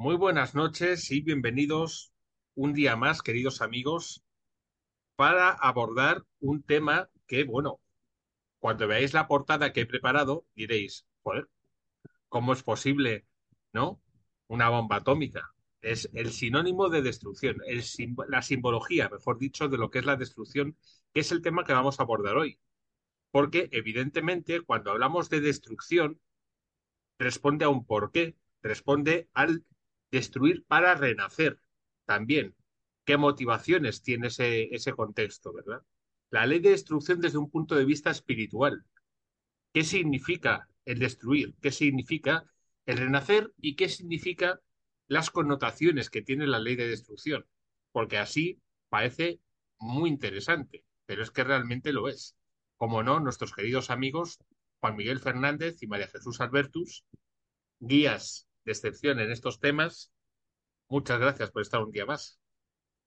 Muy buenas noches y bienvenidos un día más, queridos amigos, para abordar un tema que, bueno, cuando veáis la portada que he preparado, diréis, joder, ¿cómo es posible, no? Una bomba atómica. Es el sinónimo de destrucción, la simbología, mejor dicho, de lo que es la destrucción, que es el tema que vamos a abordar hoy. Porque, evidentemente, cuando hablamos de destrucción, responde a un porqué, responde al destruir para renacer también. ¿Qué motivaciones tiene ese, ese contexto, verdad? La ley de destrucción desde un punto de vista espiritual. ¿Qué significa el destruir? ¿Qué significa el renacer? ¿Y qué significa las connotaciones que tiene la ley de destrucción? Porque así parece muy interesante, pero es que realmente lo es. Como no, nuestros queridos amigos Juan Miguel Fernández y María Jesús Albertus, guías de excepción en estos temas. Muchas gracias por estar un día más.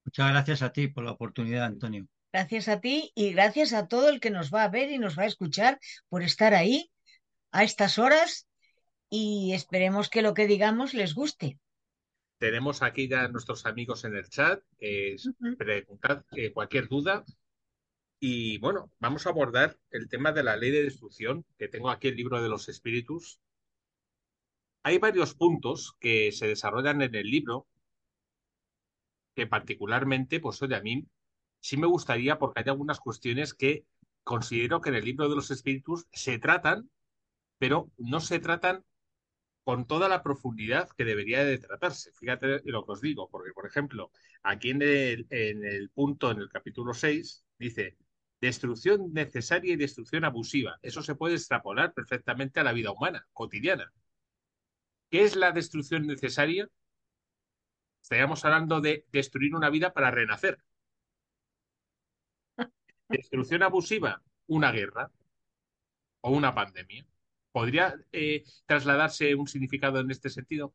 Muchas gracias a ti por la oportunidad, Antonio. Gracias a ti y gracias a todo el que nos va a ver y nos va a escuchar por estar ahí a estas horas y esperemos que lo que digamos les guste. Tenemos aquí ya nuestros amigos en el chat. Eh, preguntad eh, cualquier duda. Y bueno, vamos a abordar el tema de la ley de destrucción, que tengo aquí el libro de los espíritus, hay varios puntos que se desarrollan en el libro que particularmente, pues oye, a mí sí me gustaría porque hay algunas cuestiones que considero que en el libro de los espíritus se tratan, pero no se tratan con toda la profundidad que debería de tratarse. Fíjate lo que os digo, porque por ejemplo, aquí en el, en el punto, en el capítulo 6, dice, destrucción necesaria y destrucción abusiva. Eso se puede extrapolar perfectamente a la vida humana, cotidiana. ¿Qué es la destrucción necesaria? Estaríamos hablando de destruir una vida para renacer. Destrucción abusiva, una guerra o una pandemia. ¿Podría eh, trasladarse un significado en este sentido?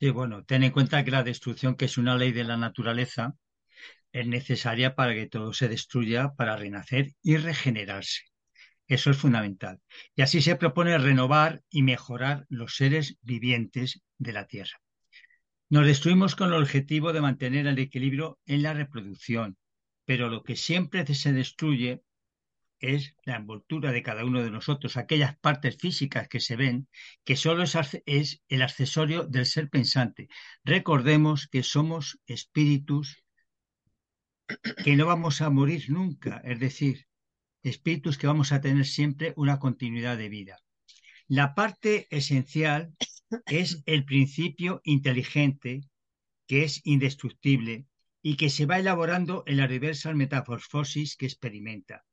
Sí, bueno, ten en cuenta que la destrucción, que es una ley de la naturaleza, es necesaria para que todo se destruya, para renacer y regenerarse. Eso es fundamental. Y así se propone renovar y mejorar los seres vivientes de la Tierra. Nos destruimos con el objetivo de mantener el equilibrio en la reproducción, pero lo que siempre se destruye es la envoltura de cada uno de nosotros, aquellas partes físicas que se ven, que solo es, el accesorio del ser pensante. Recordemos que somos espíritus que no vamos a morir nunca, es decir, espíritus que vamos a tener siempre una continuidad de vida. La parte esencial es el principio inteligente que es indestructible y que se va elaborando en la diversa metamorfosis que experimenta.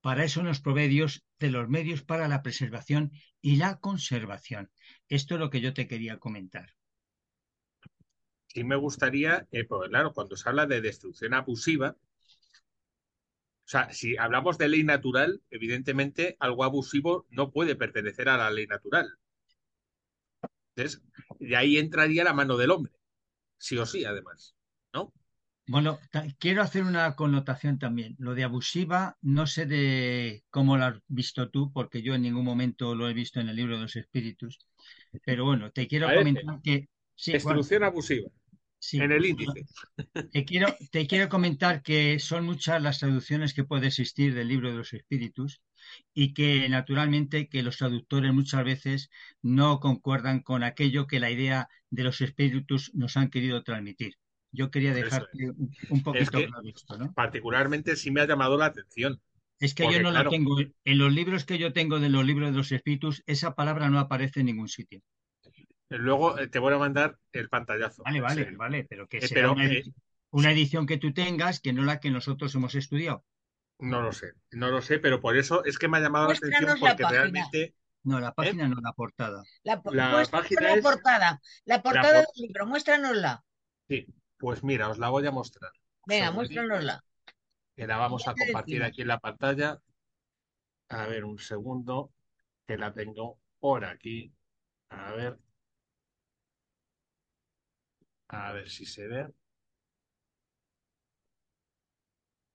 Para eso nos provee Dios de los medios para la preservación y la conservación. Esto es lo que yo te quería comentar. Sí me gustaría, eh, porque claro, cuando se habla de destrucción abusiva, o sea, si hablamos de ley natural, evidentemente algo abusivo no puede pertenecer a la ley natural. Entonces, de ahí entraría la mano del hombre, sí o sí, además, ¿no? Bueno, quiero hacer una connotación también. Lo de abusiva, no sé de cómo lo has visto tú, porque yo en ningún momento lo he visto en el libro de los espíritus. Pero bueno, te quiero comentar que. Sí, Destrucción abusiva en el índice. Te quiero, te quiero comentar que son muchas las traducciones que puede existir del libro de los espíritus y que naturalmente que los traductores muchas veces no concuerdan con aquello que la idea de los espíritus nos han querido transmitir. Yo quería dejar un poquito claro esto, ¿no? Particularmente sí me ha llamado la atención. Es que yo no la tengo. En los libros que yo tengo de los libros de los espíritus, esa palabra no aparece en ningún sitio. Luego eh, te voy a mandar el pantallazo. Vale, vale, vale, pero que eh, sea eh, una, edición, que tú tengas que no la que nosotros hemos estudiado. No lo sé, no lo sé, pero por eso es que me ha llamado la atención porque realmente. No, la página no, la portada. La, página la portada, la portada del libro, muéstranosla. Sí, pues mira, os la voy a mostrar. Venga, muéstranosla. Que la vamos a compartir aquí en la pantalla. A ver, un segundo, que la tengo por aquí. A ver, a ver si se ve.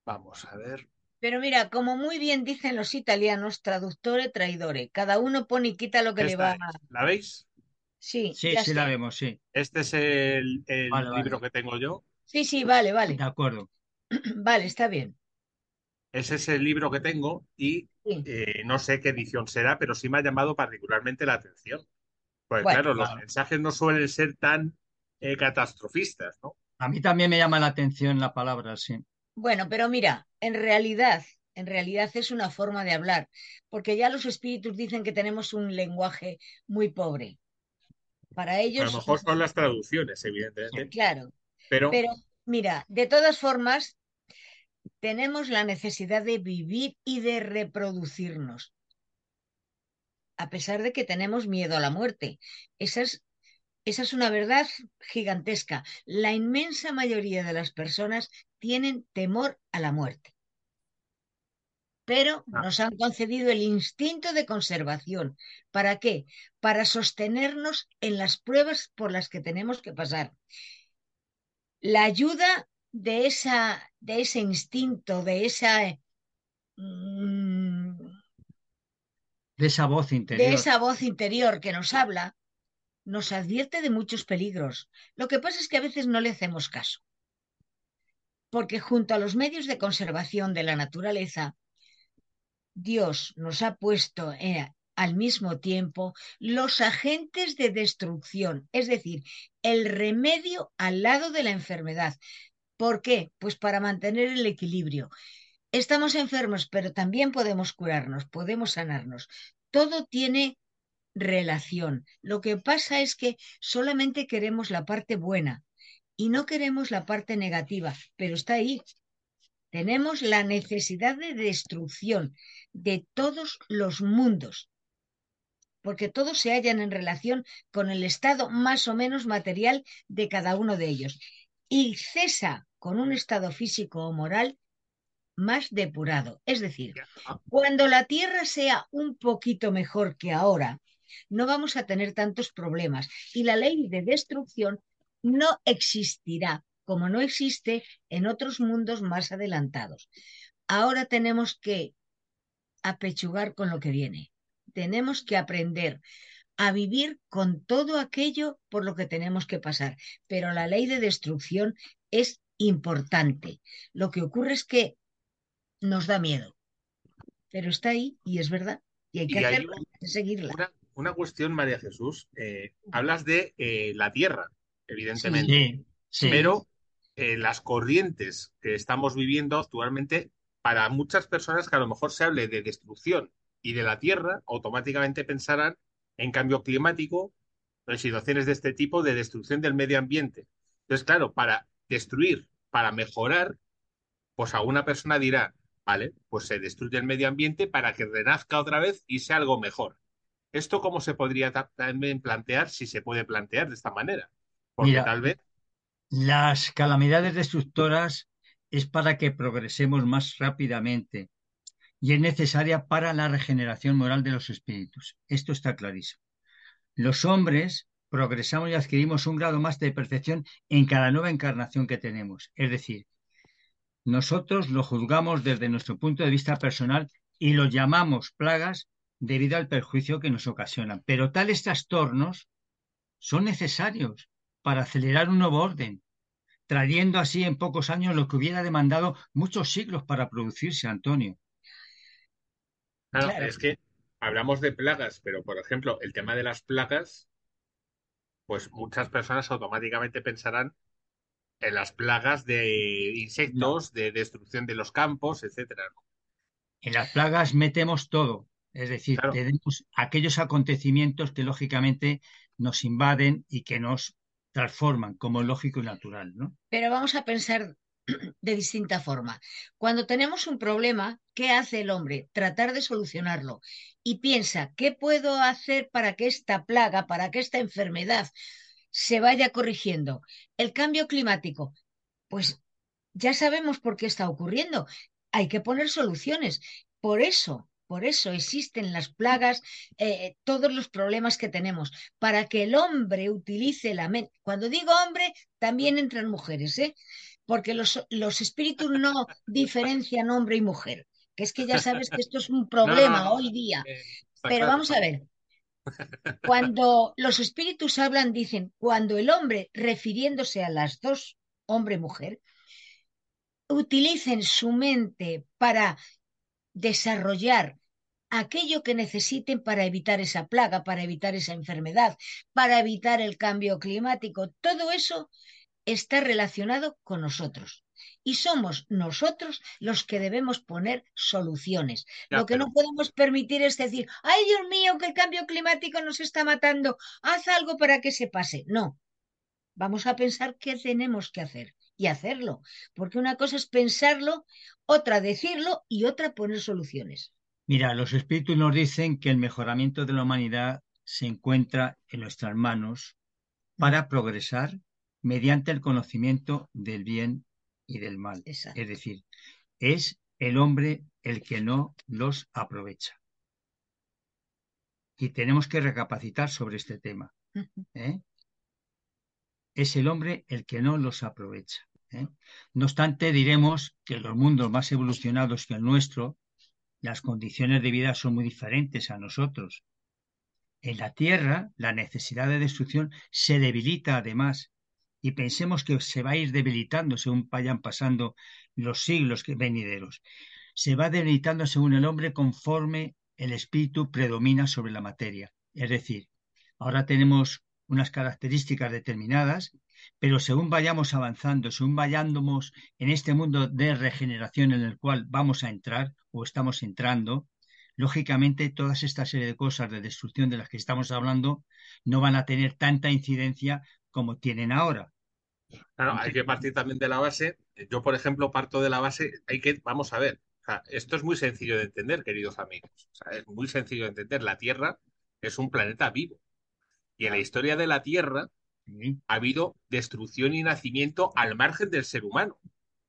Vamos a ver. Pero mira, como muy bien dicen los italianos, traductore, traidore. Cada uno pone y quita lo que le va. ¿La veis? Sí, Sí, sí está. la vemos, sí. Este es el, el Vale, vale. libro que tengo yo. Sí, sí, vale, vale. De acuerdo. Vale, está bien. Ese es el libro que tengo y Sí. eh, no sé qué edición será, pero sí me ha llamado particularmente la atención. Porque Bueno, claro, los mensajes no suelen ser tan eh, catastrofistas, ¿no? A mí también me llama la atención la palabra, sí. Bueno, pero mira, en realidad, en realidad es una forma de hablar, porque ya los espíritus dicen que tenemos un lenguaje muy pobre. Para A lo ellos, mejor son las traducciones, evidentemente, claro, pero pero mira, de todas formas, tenemos la necesidad de vivir y de reproducirnos, a pesar de que tenemos miedo a la muerte. Esa es, esa es una verdad gigantesca. La inmensa mayoría de las personas tienen temor a la muerte. Pero Ah. nos han concedido el instinto de conservación. ¿Para qué? Para sostenernos en las pruebas por las que tenemos que pasar. La ayuda de, esa, de ese instinto, de esa, mm, De esa voz de interior. esa voz interior que nos habla, nos advierte de muchos peligros. Lo que pasa es que a veces no le hacemos caso. Porque junto a los medios de conservación de la naturaleza, Dios nos ha puesto eh, al mismo tiempo los agentes de destrucción, es decir, el remedio al lado de la enfermedad. ¿Por qué? Pues para mantener el equilibrio. Estamos enfermos, pero también podemos curarnos, podemos sanarnos. Todo tiene relación. Lo que pasa es que solamente queremos la parte buena y no queremos la parte negativa, pero está ahí. Tenemos la necesidad de destrucción de todos los mundos, porque todos se hallan en relación con el estado más o menos material de cada uno de ellos. Y cesa con un estado físico o moral más depurado. Es decir, cuando la Tierra sea un poquito mejor que ahora, no vamos a tener tantos problemas y la ley de destrucción no existirá como no existe en otros mundos más adelantados. Ahora tenemos que apechugar con lo que viene. Tenemos que aprender a vivir con todo aquello por lo que tenemos que pasar. Pero la ley de destrucción es importante. Lo que ocurre es que nos da miedo, pero está ahí y es verdad. Y hay que Y hay hacerla, un- hay que seguirla. una, una cuestión, María Jesús. eh, hablas de eh, la Tierra, evidentemente, Sí, sí. pero eh, las corrientes que estamos viviendo actualmente, para muchas personas que a lo mejor se hable de destrucción y de la Tierra, automáticamente pensarán en cambio climático, en situaciones de este tipo de destrucción del medio ambiente. Entonces, claro, para destruir, para mejorar, pues a una persona dirá, vale, pues se destruye el medio ambiente para que renazca otra vez y sea algo mejor. ¿Esto cómo se podría ta- también plantear, si se puede plantear de esta manera? Porque Mira, tal vez, Las calamidades destructoras es para que progresemos más rápidamente y es necesaria para la regeneración moral de los espíritus. Esto está clarísimo. Los hombres progresamos y adquirimos un grado más de perfección en cada nueva encarnación que tenemos. Es decir, nosotros lo juzgamos desde nuestro punto de vista personal y lo llamamos plagas debido al perjuicio que nos ocasionan. Pero tales trastornos son necesarios para acelerar un nuevo orden, trayendo así en pocos años lo que hubiera demandado muchos siglos para producirse, Antonio. claro, Claro. es que hablamos de plagas, pero por ejemplo, el tema de las plagas, pues muchas personas automáticamente pensarán en las plagas de insectos, de destrucción de los campos, etcétera. En las plagas metemos todo, es decir, Claro. tenemos aquellos acontecimientos que lógicamente nos invaden y que nos transforman como lógico y natural, ¿no? Pero vamos a pensar de distinta forma. Cuando tenemos un problema, ¿qué hace el hombre? Tratar de solucionarlo. Y piensa, ¿qué puedo hacer para que esta plaga, para que esta enfermedad se vaya corrigiendo? El cambio climático. Pues ya sabemos por qué está ocurriendo. Hay que poner soluciones. Por eso, por eso existen las plagas, eh, todos los problemas que tenemos, para que el hombre utilice la mente. Cuando digo hombre, también entran mujeres, ¿eh? Porque los, los espíritus no diferencian hombre y mujer, que es que ya sabes que esto es un problema no, no. hoy día. Eh, Pero vamos a ver, Cuando los espíritus hablan, dicen, cuando el hombre, refiriéndose a las dos, hombre-mujer, utilicen su mente para desarrollar aquello que necesiten para evitar esa plaga, para evitar esa enfermedad, para evitar el cambio climático, todo eso está relacionado con nosotros. Y somos nosotros los que debemos poner soluciones. Lo que pero- no podemos permitir es decir, ay Dios mío, que el cambio climático nos está matando, haz algo para que se pase. No, vamos a pensar qué tenemos que hacer y hacerlo, porque una cosa es pensarlo, otra decirlo y otra poner soluciones. Mira, los espíritus nos dicen que el mejoramiento de la humanidad se encuentra en nuestras manos para progresar mediante el conocimiento del bien y del mal. Exacto. Es decir, es el hombre el que no los aprovecha. Y tenemos que recapacitar sobre este tema. ¿eh? Es el hombre el que no los aprovecha. ¿eh? No obstante, diremos que los mundos más evolucionados que el nuestro, las condiciones de vida son muy diferentes a nosotros. En la Tierra, la necesidad de destrucción se debilita además, y pensemos que se va a ir debilitando según vayan pasando los siglos venideros. Se va debilitando según el hombre conforme el espíritu predomina sobre la materia. Es decir, ahora tenemos unas características determinadas, pero según vayamos avanzando, según vayamos en este mundo de regeneración en el cual vamos a entrar o estamos entrando, lógicamente todas esta serie de cosas de destrucción de las que estamos hablando no van a tener tanta incidencia como tienen ahora. Claro, hay que partir también de la base. Yo, por ejemplo, parto de la base, hay que, vamos a ver, o sea, esto es muy sencillo de entender, queridos amigos. O sea, es muy sencillo de entender. La Tierra es un planeta vivo. Y en la historia de la Tierra ha habido destrucción y nacimiento al margen del ser humano.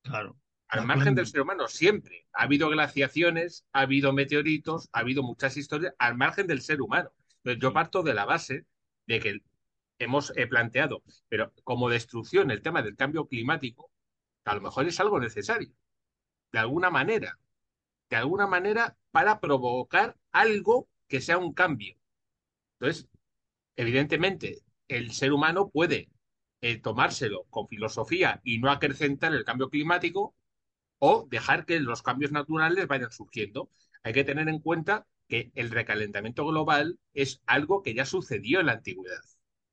Claro. Al margen del ser humano, siempre. Ha habido glaciaciones, ha habido meteoritos, ha habido muchas historias al margen del ser humano. Entonces, yo parto de la base de que hemos eh, planteado, pero como destrucción, el tema del cambio climático, a lo mejor es algo necesario, de alguna manera, de alguna manera para provocar algo que sea un cambio. Entonces, evidentemente, el ser humano puede eh, tomárselo con filosofía y no acrecentar el cambio climático o dejar que los cambios naturales vayan surgiendo. Hay que tener en cuenta que el recalentamiento global es algo que ya sucedió en la antigüedad.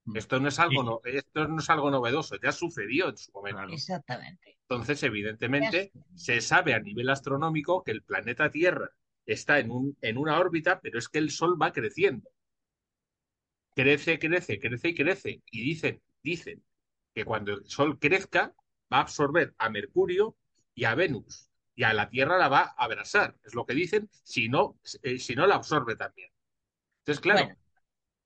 Mm. Esto no es algo, Sí. no- esto no es algo novedoso, ya sucedió en su momento. Exactamente. Entonces, evidentemente, se sabe a nivel astronómico que el planeta Tierra está en, un, en una órbita, pero es que el Sol va creciendo. Crece, crece, crece y crece. Y dicen, dicen que cuando el Sol crezca, va a absorber a Mercurio y a Venus. Y a la Tierra la va a abrasar. Es lo que dicen, si no, eh, si no la absorbe también. Entonces, claro, Bueno.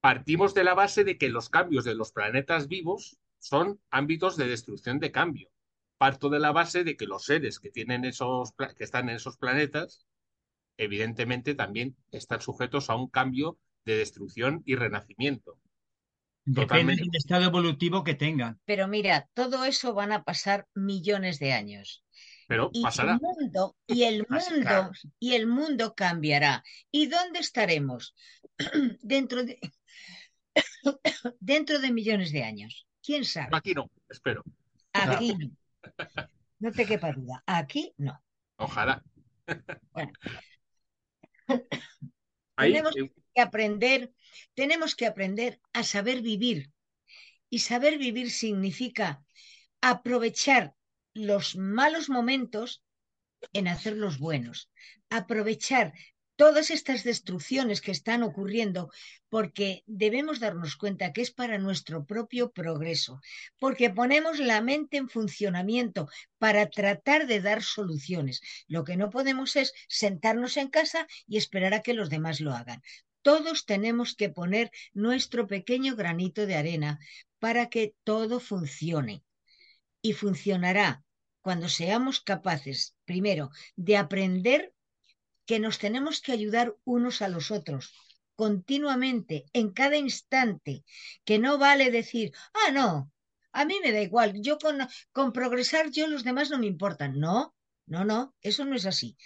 partimos de la base de que los cambios de los planetas vivos son ámbitos de destrucción de cambio. Parto de la base de que los seres que tienen esos que están en esos planetas, evidentemente también están sujetos a un cambio de destrucción y renacimiento. Depende Totalmente. del estado evolutivo que tengan. Pero mira, todo eso van a pasar millones de años. Pero Y pasará. el mundo, y el mundo, claro. y el mundo cambiará. ¿Y dónde estaremos? Dentro de, dentro de millones de años. ¿Quién sabe? Aquí no, espero. Aquí no. No te quepa duda. Aquí no. Ojalá. Bueno. Ahí, Tenemos eh, aprender, tenemos que aprender a saber vivir. Y saber vivir significa aprovechar los malos momentos en hacer los buenos. Aprovechar todas estas destrucciones que están ocurriendo porque debemos darnos cuenta que es para nuestro propio progreso, porque ponemos la mente en funcionamiento para tratar de dar soluciones. Lo que no podemos es sentarnos en casa y esperar a que los demás lo hagan. Todos tenemos que poner nuestro pequeño granito de arena para que todo funcione. Y funcionará cuando seamos capaces, primero, de aprender que nos tenemos que ayudar unos a los otros continuamente, en cada instante, que no vale decir, ah, no, a mí me da igual, yo con, con progresar, yo los demás no me importan. No, no, no, eso no es así.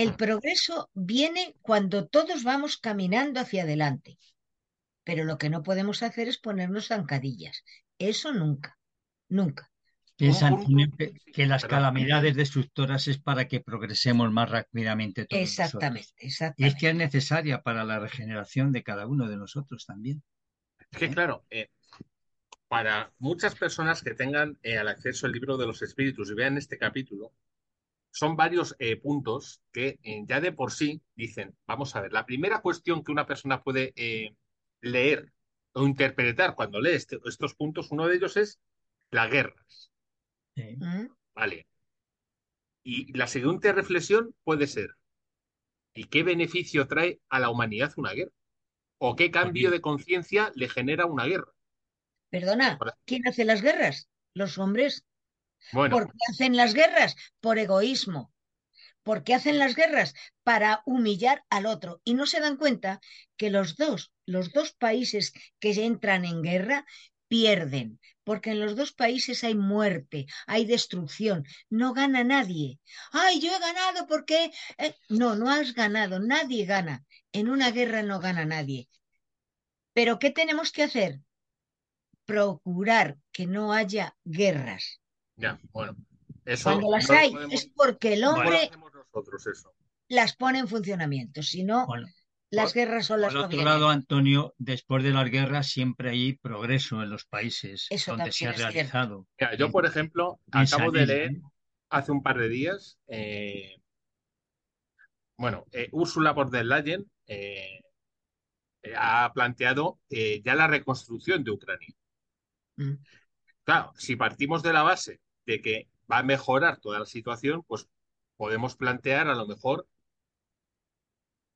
El progreso viene cuando todos vamos caminando hacia adelante. Pero lo que no podemos hacer es ponernos zancadillas. Eso nunca, nunca. Piensa, Un punto- Antonio, que, las calamidades destructoras es para que progresemos más rápidamente todos nosotros. Exactamente, Y es exactamente. que es necesaria para la regeneración de cada uno de nosotros también. Es que, claro, eh, para muchas personas que tengan eh, al acceso al libro de los espíritus y vean este capítulo, son varios eh, puntos que eh, ya de por sí dicen, vamos a ver, la primera cuestión que una persona puede eh, leer o interpretar cuando lee este- estos puntos, uno de ellos es las guerras, Sí. ¿Mm? ¿vale? Y la siguiente reflexión puede ser, ¿y qué beneficio trae a la humanidad una guerra? ¿O qué cambio de conciencia le genera una guerra? Perdona, ¿quién hace las guerras? Los hombres. ¿Por qué hacen las guerras? Por egoísmo. ¿Por qué hacen las guerras? Para humillar al otro. Y no se dan cuenta que los dos, los dos países que entran en guerra pierden, porque en los dos países hay muerte, hay destrucción, no gana nadie. Ay, yo he ganado porque... eh, No, no has ganado, nadie gana. En una guerra no gana nadie. Pero ¿qué tenemos que hacer? Procurar que no haya guerras. Ya, bueno. Eso Cuando las no hay podemos- es porque el hombre hacemos nosotros eso. las pone en funcionamiento, si no, Bueno, las guerras son las por que otro lado, Antonio, después de las guerras siempre hay progreso en los países Eso donde se ha realizado. Mira, yo, por ejemplo, acabo de leer ¿eh? hace un par de días, eh, bueno, eh, Ursula von der Leyen eh, eh, ha planteado eh, ya la reconstrucción de Ucrania. Mm. Claro, si partimos de la base de que va a mejorar toda la situación, pues podemos plantear a lo mejor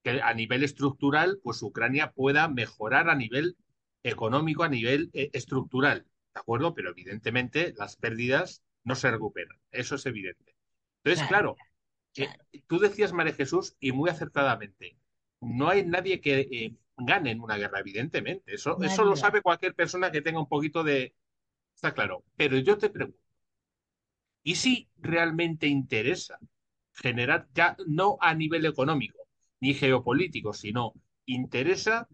que a nivel estructural, pues Ucrania pueda mejorar a nivel económico, a nivel eh, estructural, ¿de acuerdo? Pero evidentemente las pérdidas no se recuperan, eso es evidente. Entonces, Claro, claro, eh, tú decías, María Jesús, y muy acertadamente, no hay nadie que eh, gane en una guerra, evidentemente. Eso, Nadie eso lo sabe cualquier persona que tenga un poquito de... Está claro. Pero yo te pregunto, ¿y si realmente interesa generar, ya no a nivel económico ni geopolítico, sino interesa,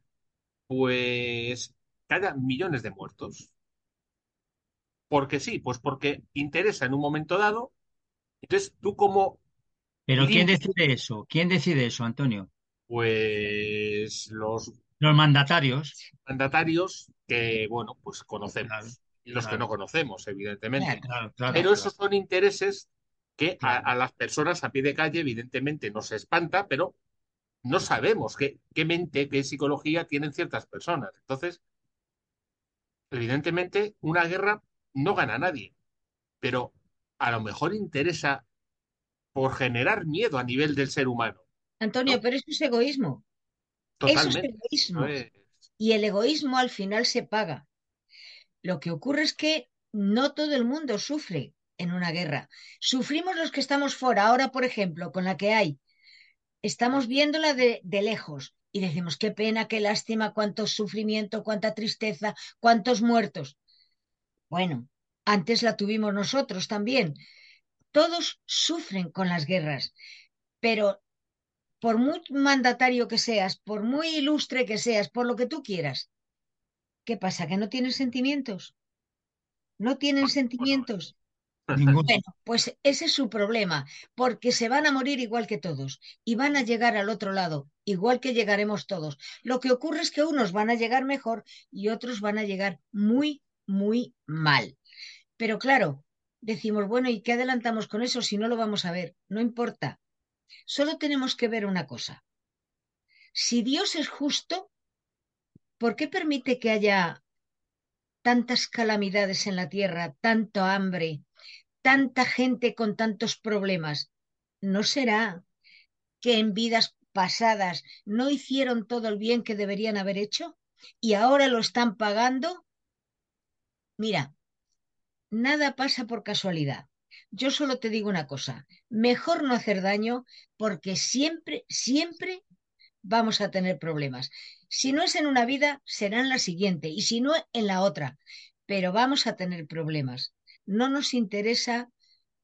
pues, que haya millones de muertos? Porque sí, pues porque interesa en un momento dado. Entonces, tú como Pero ¿quién decide eso? ¿Quién decide eso, Antonio? pues los Los mandatarios. mandatarios que, bueno, pues conocemos Claro, y los que no conocemos, evidentemente. Claro, Claro, claro. Pero esos son intereses que a, Claro. a las personas a pie de calle, evidentemente, nos espanta, pero no sabemos qué, qué mente, qué psicología tienen ciertas personas. Entonces, evidentemente, una guerra no gana a nadie, pero a lo mejor interesa por generar miedo a nivel del ser humano. Antonio, ¿no? pero eso es egoísmo. Eso es egoísmo. No es- Y el egoísmo al final se paga. Lo que ocurre es que no todo el mundo sufre en una guerra. Sufrimos los que estamos fuera. Ahora, por ejemplo, con la que hay, estamos viéndola de, lejos y decimos, qué pena, qué lástima, cuánto sufrimiento, cuánta tristeza, cuántos muertos. Bueno, antes la tuvimos nosotros también. Todos sufren con las guerras, pero por muy mandatario que seas, por muy ilustre que seas, por lo que tú quieras, ¿qué pasa? ¿Que no tienen sentimientos? ¿No tienen sentimientos? Ninguno. Bueno, pues ese es su problema, porque se van a morir igual que todos y van a llegar al otro lado, igual que llegaremos todos. Lo que ocurre es que unos van a llegar mejor y otros van a llegar muy, muy mal. Pero claro, decimos, bueno, ¿y qué adelantamos con eso si no lo vamos a ver? No importa. Solo tenemos que ver una cosa. Si Dios es justo, ¿por qué permite que haya tantas calamidades en la tierra, tanto hambre, tanta gente con tantos problemas? ¿No será que en vidas pasadas no hicieron todo el bien que deberían haber hecho y ahora lo están pagando? Mira, nada pasa por casualidad. Yo solo te digo una cosa, mejor no hacer daño porque siempre, siempre vamos a tener problemas. Si no es en una vida, será en la siguiente y si no, en la otra. Pero vamos a tener problemas. No nos interesa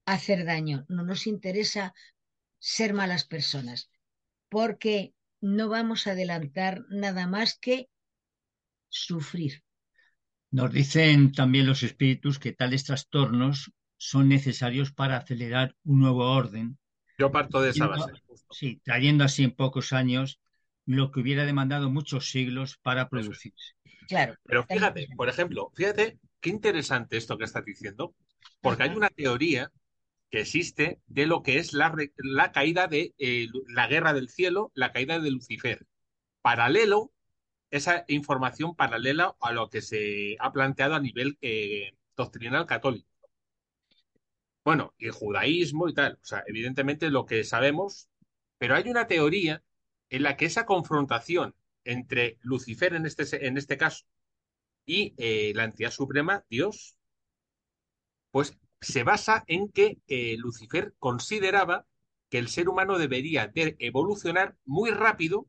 hacer daño, no nos interesa ser malas personas, porque no vamos a adelantar nada más que sufrir. Nos dicen también los espíritus que tales trastornos son necesarios para acelerar un nuevo orden. Yo parto de esa base. Sí, trayendo así en pocos años lo que hubiera demandado muchos siglos para producirse. Claro. Pero fíjate, por ejemplo, fíjate qué interesante esto que estás diciendo, porque hay una teoría que existe de lo que es la, la caída de eh, la guerra del cielo, la caída de Lucifer. Paralelo, esa información paralela a lo que se ha planteado a nivel eh, doctrinal católico. Bueno, y el judaísmo y tal. O sea, evidentemente lo que sabemos, pero hay una teoría en la que esa confrontación entre Lucifer en este, en este caso y eh, la entidad suprema, Dios, pues se basa en que eh, Lucifer consideraba que el ser humano debería de evolucionar muy rápido,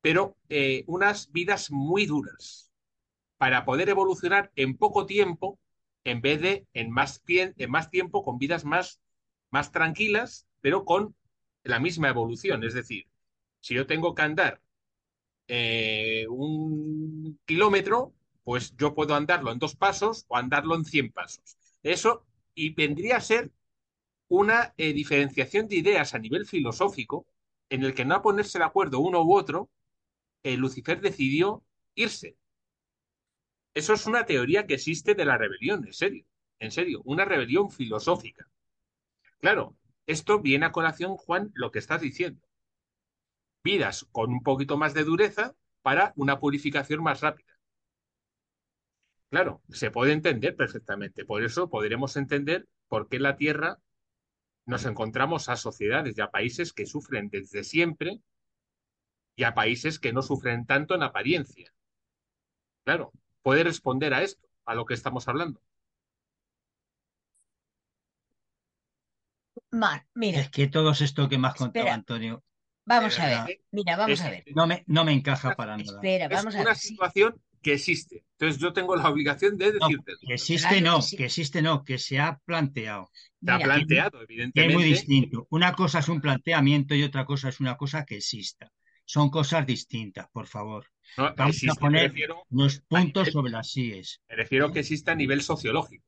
pero eh, unas vidas muy duras, para poder evolucionar en poco tiempo, en vez de en más, en más tiempo, con vidas más, más tranquilas, pero con la misma evolución. Es decir, si yo tengo que andar eh, un kilómetro, pues yo puedo andarlo en dos pasos o andarlo en cien pasos. Eso, y vendría a ser una eh, diferenciación de ideas a nivel filosófico en el que no a ponerse de acuerdo uno u otro, eh, Lucifer decidió irse. Eso es una teoría que existe de la rebelión, en serio, en serio, una rebelión filosófica. Claro, esto viene a colación, Juan, lo que estás diciendo. Vidas con un poquito más de dureza para una purificación más rápida. Claro, se puede entender perfectamente. Por eso podremos entender por qué en la Tierra nos encontramos a sociedades y a países que sufren desde siempre y a países que no sufren tanto en apariencia. Claro, puede responder a esto, a lo que estamos hablando. Mar, mira. Es que todo esto que me has contado, Antonio. Vamos a ver, mira, vamos a ver. No me, no me encaja para nada. Espera, vamos es a una situación que existe. Entonces yo tengo la obligación de decirte. que existe no, que, existe no, que se ha planteado. Se ha planteado, evidentemente. Es muy distinto. Una cosa es un planteamiento y otra cosa es una cosa que exista. Son cosas distintas, por favor. Vamos a poner los puntos sobre las síes. Me refiero que exista a nivel sociológico.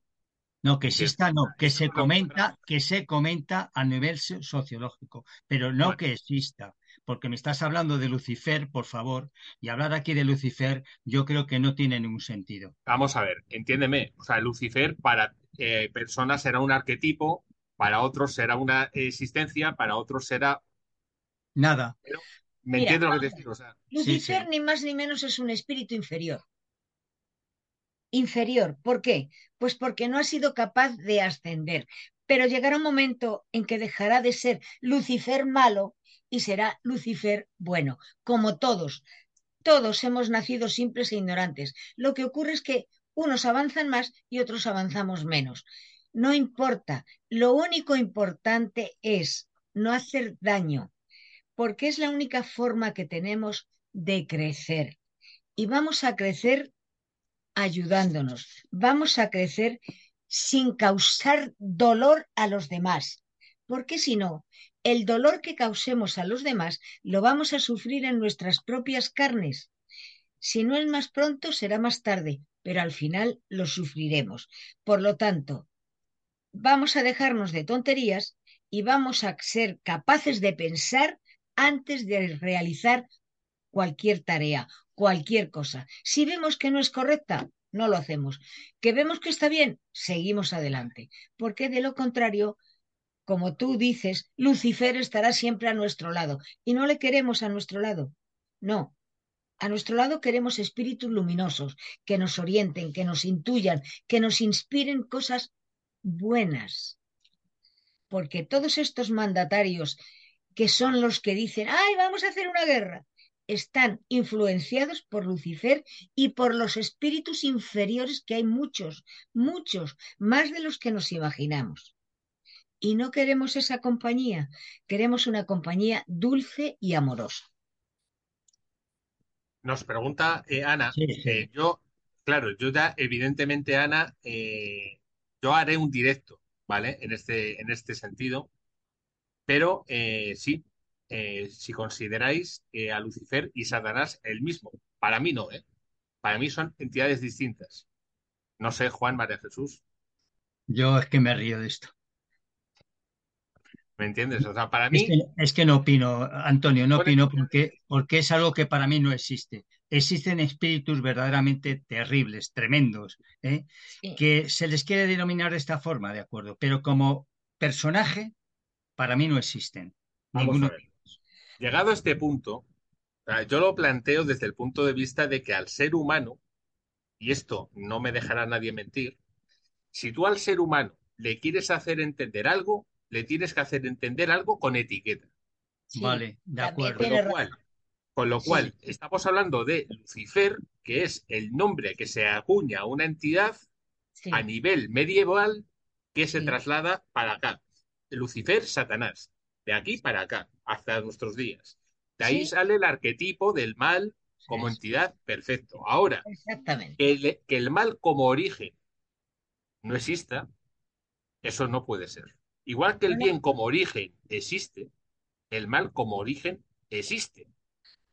No, que exista, no, que se comenta, que se comenta a nivel sociológico, pero no que exista porque me estás hablando de Lucifer, por favor, y hablar aquí de Lucifer yo creo que no tiene ningún sentido. Vamos a ver, entiéndeme, o sea, Lucifer para eh, personas será un arquetipo, para otros será una existencia, para otros será... Nada. ¿Me entiendes lo que decir? Lucifer ni más ni menos es un espíritu inferior. Inferior, ¿por qué? Pues porque no ha sido capaz de ascender. Pero llegará un momento en que dejará de ser Lucifer malo y será Lucifer bueno, como todos. Todos hemos nacido simples e ignorantes. Lo que ocurre es que unos avanzan más y otros avanzamos menos. No importa, lo único importante es no hacer daño, porque es la única forma que tenemos de crecer. Y vamos a crecer ayudándonos, vamos a crecer sin causar dolor a los demás, porque si no, el dolor que causemos a los demás lo vamos a sufrir en nuestras propias carnes. Si no es más pronto, será más tarde, pero al final lo sufriremos. Por lo tanto, vamos a dejarnos de tonterías y vamos a ser capaces de pensar antes de realizar cualquier tarea, cualquier cosa. Si vemos que no es correcta, no lo hacemos. Que vemos que está bien, seguimos adelante. Porque de lo contrario, como tú dices, Lucifer estará siempre a nuestro lado y no le queremos a nuestro lado. No, a nuestro lado queremos espíritus luminosos que nos orienten, que nos intuyan, que nos inspiren cosas buenas. Porque todos estos mandatarios que son los que dicen, ay, vamos a hacer una guerra, están influenciados por Lucifer y por los espíritus inferiores que hay muchos, muchos, más de los que nos imaginamos. Y no queremos esa compañía, queremos una compañía dulce y amorosa. Nos pregunta eh, Ana, eh, yo, claro, yo ya evidentemente, Ana, eh, yo haré un directo, ¿vale? En este, en este sentido, pero sí, si consideráis a Lucifer y Satanás el mismo, Para mí no, ¿eh? Para mí son entidades distintas. No sé, Juan, María Jesús. Yo es que me río de esto. ¿Me entiendes? O sea, para Es mí, que, es que no opino, Antonio, no Bueno, opino porque, porque es algo que para mí no existe. Existen espíritus verdaderamente terribles, tremendos, ¿eh? Sí. que se les quiere denominar de esta forma, ¿de acuerdo? Pero como personaje, para mí no existen. vamos Ninguno. a ver. Llegado a este punto, yo lo planteo desde el punto de vista de que al ser humano, y esto no me dejará nadie mentir, si tú al ser humano le quieres hacer entender algo, le tienes que hacer entender algo con etiqueta. Sí, Vale, de acuerdo. Con lo cual, con lo Sí. cual estamos hablando de Lucifer, que es el nombre que se acuña a una entidad Sí, a nivel medieval que se Sí. traslada para acá. Lucifer, Satanás, de aquí para acá, hasta nuestros días. De ahí Sí. sale el arquetipo del mal como Sí. entidad, perfecto. Ahora, exactamente. que el, que el mal como origen no exista, eso no puede ser. Igual que el bien como origen existe, el mal como origen existe.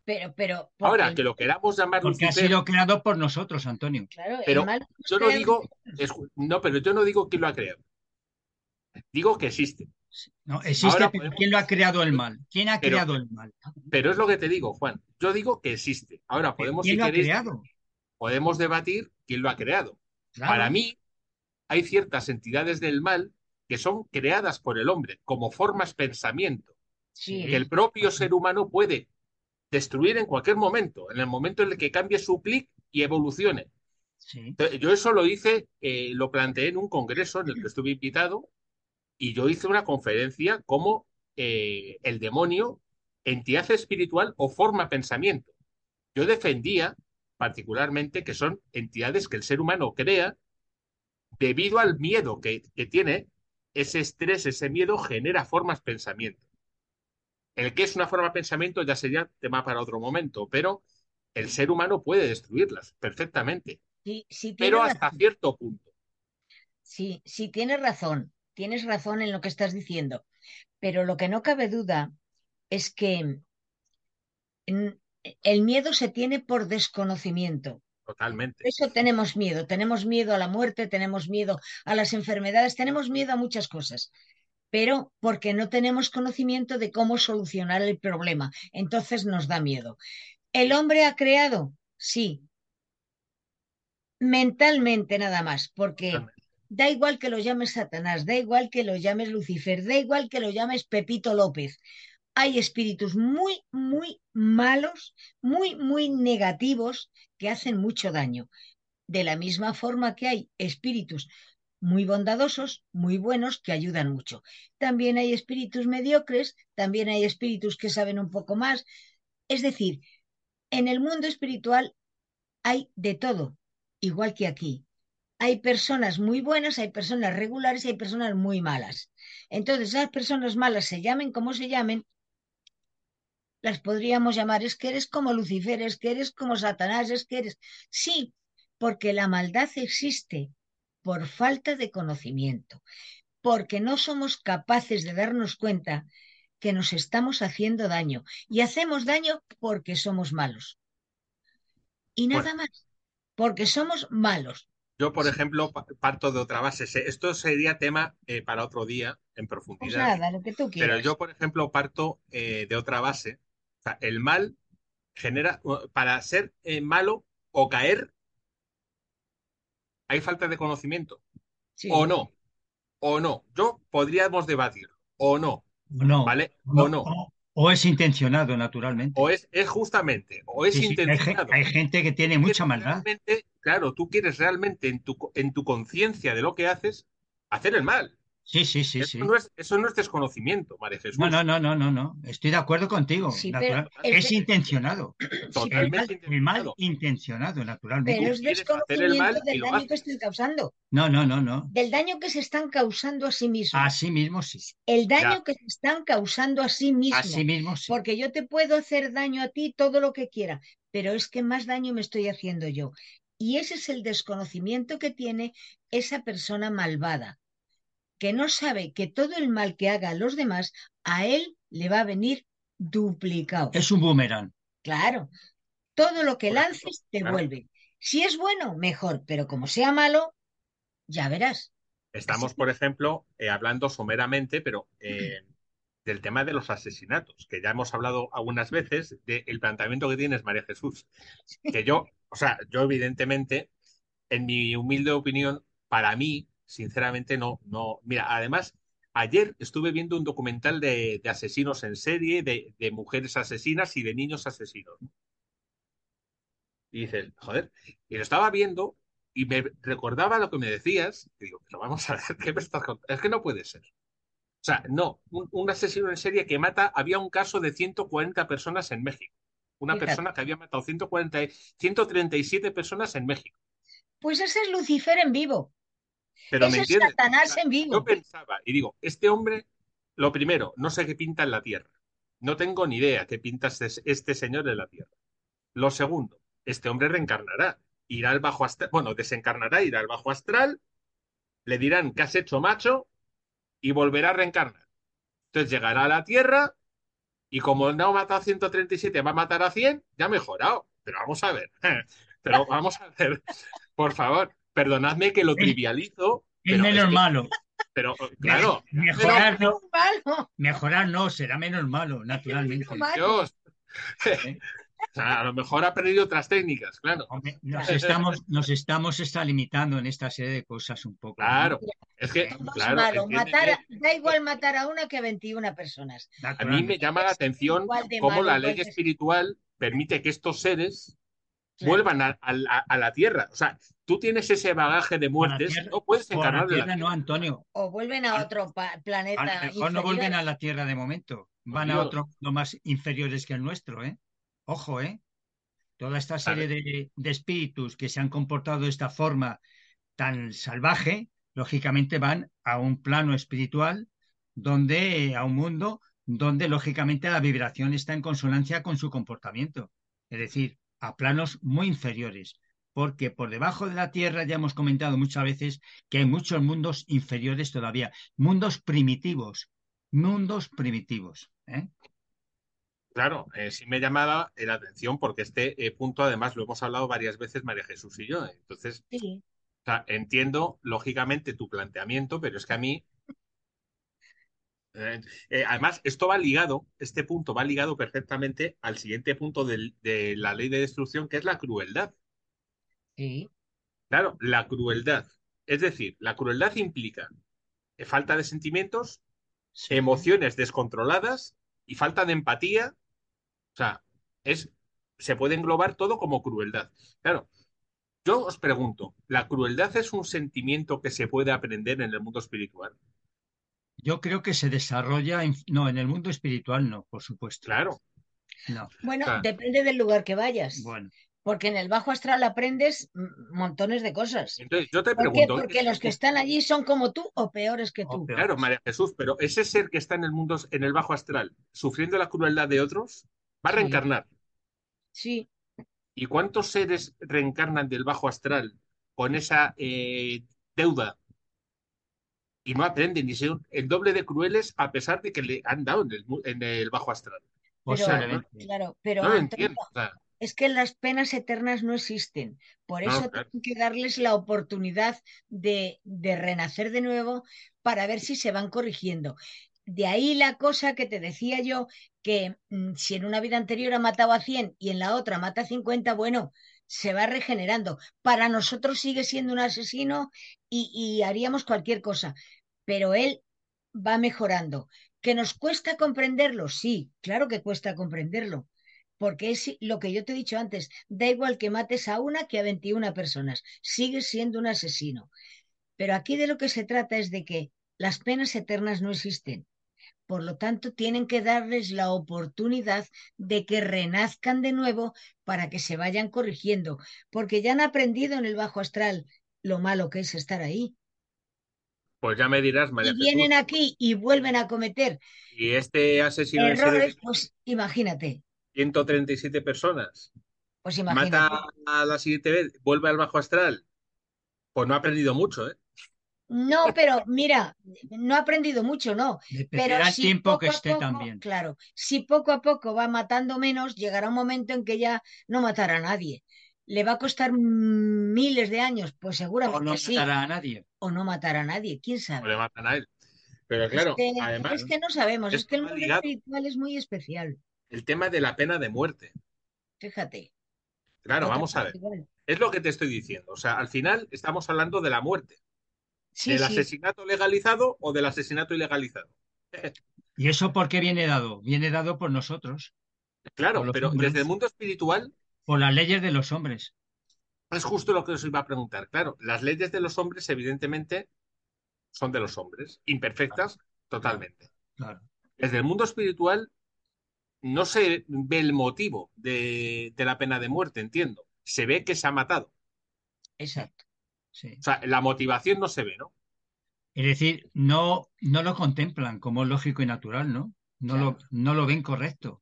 Pero, pero, porque Ahora, el- que lo queramos llamar Porque ha sido creado por nosotros, Antonio. claro, pero el mal yo no digo, es- no, pero yo no digo quién lo ha creado. Digo que existe. No, existe, Ahora pero podemos- ¿quién lo ha creado el mal? ¿Quién ha Pero- creado el mal? Pero es lo que te digo, Juan. Yo digo que existe. Ahora podemos, ¿Quién si lo ha queréis, creado? podemos debatir quién lo ha creado. Claro. Para mí, hay ciertas entidades del mal que son creadas por el hombre como formas pensamiento, Sí, que el propio ser humano puede destruir en cualquier momento, en el momento en el que cambie su clic y evolucione. Sí. Yo eso lo hice, eh, lo planteé en un congreso en el que estuve invitado y yo hice una conferencia como eh, el demonio, entidad espiritual o forma pensamiento. Yo defendía particularmente que son entidades que el ser humano crea debido al miedo que, que tiene, ese estrés, ese miedo genera formas pensamiento. El que es una forma pensamiento ya sería tema para otro momento, pero el ser humano puede destruirlas perfectamente, sí, sí pero hasta razón. cierto punto. Sí, sí, tienes razón. Tienes razón en lo que estás diciendo. Pero lo que no cabe duda es que el miedo se tiene por desconocimiento. Por Totalmente. eso tenemos miedo. Tenemos miedo a la muerte, tenemos miedo a las enfermedades, tenemos miedo a muchas cosas. Pero porque no tenemos conocimiento de cómo solucionar el problema. Entonces nos da miedo. ¿El hombre ha creado? Sí. Mentalmente nada más, porque da igual que lo llames Satanás, da igual que lo llames Lucifer, da igual que lo llames Pepito López. Hay espíritus muy, muy malos, muy, muy negativos que hacen mucho daño. De la misma forma que hay espíritus muy bondadosos, muy buenos, que ayudan mucho. También hay espíritus mediocres, también hay espíritus que saben un poco más. Es decir, en el mundo espiritual hay de todo, igual que aquí. Hay personas muy buenas, hay personas regulares y hay personas muy malas. Entonces, esas personas malas se llamen como se llamen, las podríamos llamar, es que eres como Lucifer, es que eres como Satanás, es que eres... Sí, porque la maldad existe por falta de conocimiento, porque no somos capaces de darnos cuenta que nos estamos haciendo daño y hacemos daño porque somos malos. Y nada Bueno. más, porque somos malos. Yo, por ejemplo, pa- parto de otra base. Se- Esto sería tema eh, para otro día en Pues profundidad. nada, lo que tú Pero quieras. yo, por ejemplo, parto eh, de otra base. O sea, el mal genera, para ser eh, malo o caer, hay falta de conocimiento. Sí. O no, o no. Yo podríamos debatir, o no, O no. ¿vale? O O no. O- es intencionado, naturalmente. O es, es justamente, o es Sí, sí, hay, intencionado. hay gente que tiene mucha maldad. claro, tú quieres realmente en tu, en tu conciencia de lo que haces, hacer el mal. Sí, sí, sí, eso, sí. No es, eso no es desconocimiento, María Jesús. No, no, no, no, no, no. Estoy de acuerdo contigo. Sí, pero Es intencionado. Sí, El Totalmente mal, el mal intencionado. naturalmente. pero es desconocimiento del daño que están causando, No, no, no, no. del daño que se están causando a sí mismos. Así mismo sí. El daño Ya. que se están causando a sí mismos. Así mismo sí. Porque yo te puedo hacer daño a ti todo lo que quiera, pero es que más daño me estoy haciendo yo. Y ese es el desconocimiento que tiene esa persona malvada, que no sabe que todo el mal que haga a los demás, a él le va a venir duplicado. Es un boomerang. Claro. Todo lo que Por ejemplo, lances te claro. vuelve. Si es bueno, mejor, pero como sea malo, ya verás. Estamos, por ejemplo, eh, hablando someramente, pero eh, del tema de los asesinatos, que ya hemos hablado algunas veces del planteamiento que tienes, María Jesús. Que yo, o sea, yo evidentemente, en mi humilde opinión, para mí, sinceramente, no, no. Mira, además, ayer estuve viendo un documental de, de asesinos en serie, de, de mujeres asesinas y de niños asesinos. Y dices, joder, y lo estaba viendo y me recordaba lo que me decías. Y digo, pero vamos a ver, ¿qué me estás contando? Es que no puede ser. O sea, no, un, un asesino en serie que mata, había un caso de 140 personas en México. Una Fíjate. persona que había matado 140, y- 137 personas en México. Pues ese es Lucifer en vivo. Pero ¿me Ese es entiendes? Satanás sea, en yo vivo. pensaba y digo, este hombre, lo primero, no sé qué pinta en la Tierra. No tengo ni idea qué pinta este, este señor en la Tierra. Lo segundo, este hombre reencarnará, irá al bajo astral, bueno, desencarnará, irá al bajo astral, le dirán que has hecho macho y volverá a reencarnar. Entonces llegará a la Tierra y como no ha matado a 137, va a matar a 100, ya ha mejorado. Pero vamos a ver, pero vamos a ver, por favor, perdonadme que lo trivializo, es menos malo. pero Me- claro, mejorar no, Malo, mejorar no, será menos malo, naturalmente. Dios, o sea, a lo mejor ha aprendido otras técnicas, claro. Nos estamos, nos estamos extralimitando en esta serie de cosas un poco, ¿no? Claro, es que, claro, malo. Matar, a- da igual matar a una que a 21 personas. a mí me llama la atención cómo la ley de... espiritual permite que estos seres Vuelvan a, a- a la tierra. O sea, tú tienes ese bagaje de muertes, tierra, no puedes encarnar de la tierra no. Antonio. O vuelven a A, otro pa- a lo planeta mejor no vuelven a la tierra de momento. Van a otro mundo más inferiores que el nuestro, ¿eh? Ojo, ¿eh? Toda esta serie de, de espíritus que se han comportado de esta forma tan salvaje, lógicamente van a un plano espiritual donde, a un mundo donde lógicamente la vibración está en consonancia con su comportamiento. Es decir, a planos muy inferiores. Porque por debajo de la Tierra ya hemos comentado muchas veces que hay muchos mundos inferiores todavía, mundos primitivos, mundos primitivos. ¿eh? Claro, eh, sí me llamaba la atención porque este eh, punto además lo hemos hablado varias veces María Jesús y yo. Entonces, Sí. o sea, entiendo lógicamente tu planteamiento, pero es que a mí, eh, eh, además, esto va ligado, este punto va ligado perfectamente al siguiente punto del- de la ley de destrucción, que es la crueldad. Sí. Claro, la crueldad. Es decir, la crueldad implica eh, falta de sentimientos, Sí. emociones descontroladas y falta de empatía. O sea, es, se puede englobar todo como crueldad. Claro, yo os pregunto, ¿la crueldad es un sentimiento que se puede aprender en el mundo espiritual? Yo creo que se desarrolla, en- no, en el mundo espiritual no, por supuesto. Claro. No, Bueno, depende del lugar que vayas. bueno, Porque en el bajo astral aprendes montones de cosas. entonces yo te ¿Por qué? pregunto, Porque ese- los que están allí son como tú o peores que tú. claro, María Jesús, pero ese ser que está en el mundo, en el bajo astral, sufriendo la crueldad de otros, va a Sí, reencarnar. sí. ¿Y cuántos seres reencarnan del bajo astral con esa eh, deuda y no aprenden y son el doble de crueles a pesar de que le han dado en el, mu- en el bajo astral? O sea, no, claro, pero no entiendo. O sea, es que las penas eternas no existen. Por no, eso claro. tienen que darles la oportunidad de, de renacer de nuevo para ver si se van corrigiendo. De ahí la cosa que te decía yo, que mm, si en una vida anterior ha matado a 100 y en la otra mata a 50, bueno, se va regenerando. Para nosotros sigue siendo un asesino y, haríamos cualquier cosa, pero él va mejorando. ¿Que nos cuesta comprenderlo? Sí, claro que cuesta comprenderlo. Porque es lo que yo te he dicho antes, da igual que mates a una que a 21 personas, sigues siendo un asesino. Pero aquí de lo que se trata es de que las penas eternas no existen. Por lo tanto, tienen que darles la oportunidad de que renazcan de nuevo para que se vayan corrigiendo, porque ya han aprendido en el bajo astral lo malo que es estar ahí. Pues ya me dirás, María Y vienen Jesús, aquí y vuelven a cometer y este asesino serie de errores, pues imagínate, 137 personas pues mata imagínate. a la siguiente vez, vuelve al bajo astral, pues no ha aprendido mucho, ¿eh? No, pero mira, no ha aprendido mucho, no. Pero el si tiempo poco que esté poco, también. claro, si poco a poco va matando menos, llegará un momento en que ya no matará a nadie. ¿Le va a costar miles de años? Pues O seguramente no sí. matará a nadie. O no matará a nadie, quién o sabe. le matan a él. Pero Es claro, que, además, es que no sabemos, es que el mundo ligado. espiritual es muy especial, el tema de la pena de muerte. fíjate. Claro, Otra vamos a ver. igual. Es lo que te estoy diciendo. O sea, al final estamos hablando de la muerte. Sí, ¿Del sí, asesinato legalizado o del asesinato ilegalizado? ¿Y eso por qué viene dado? Viene dado por nosotros, Claro, pero hombres, desde el mundo espiritual por las leyes de los hombres. es justo lo que os iba a preguntar. Claro, las leyes de los hombres evidentemente son de los hombres, imperfectas totalmente. Claro. Desde el mundo espiritual no se ve el motivo de, de la pena de muerte, entiendo. Se ve que se ha matado. exacto. Sí. O sea, la motivación no se ve, ¿no? Es decir, no, no lo contemplan como lógico y natural, ¿no? No, lo, no lo ven correcto.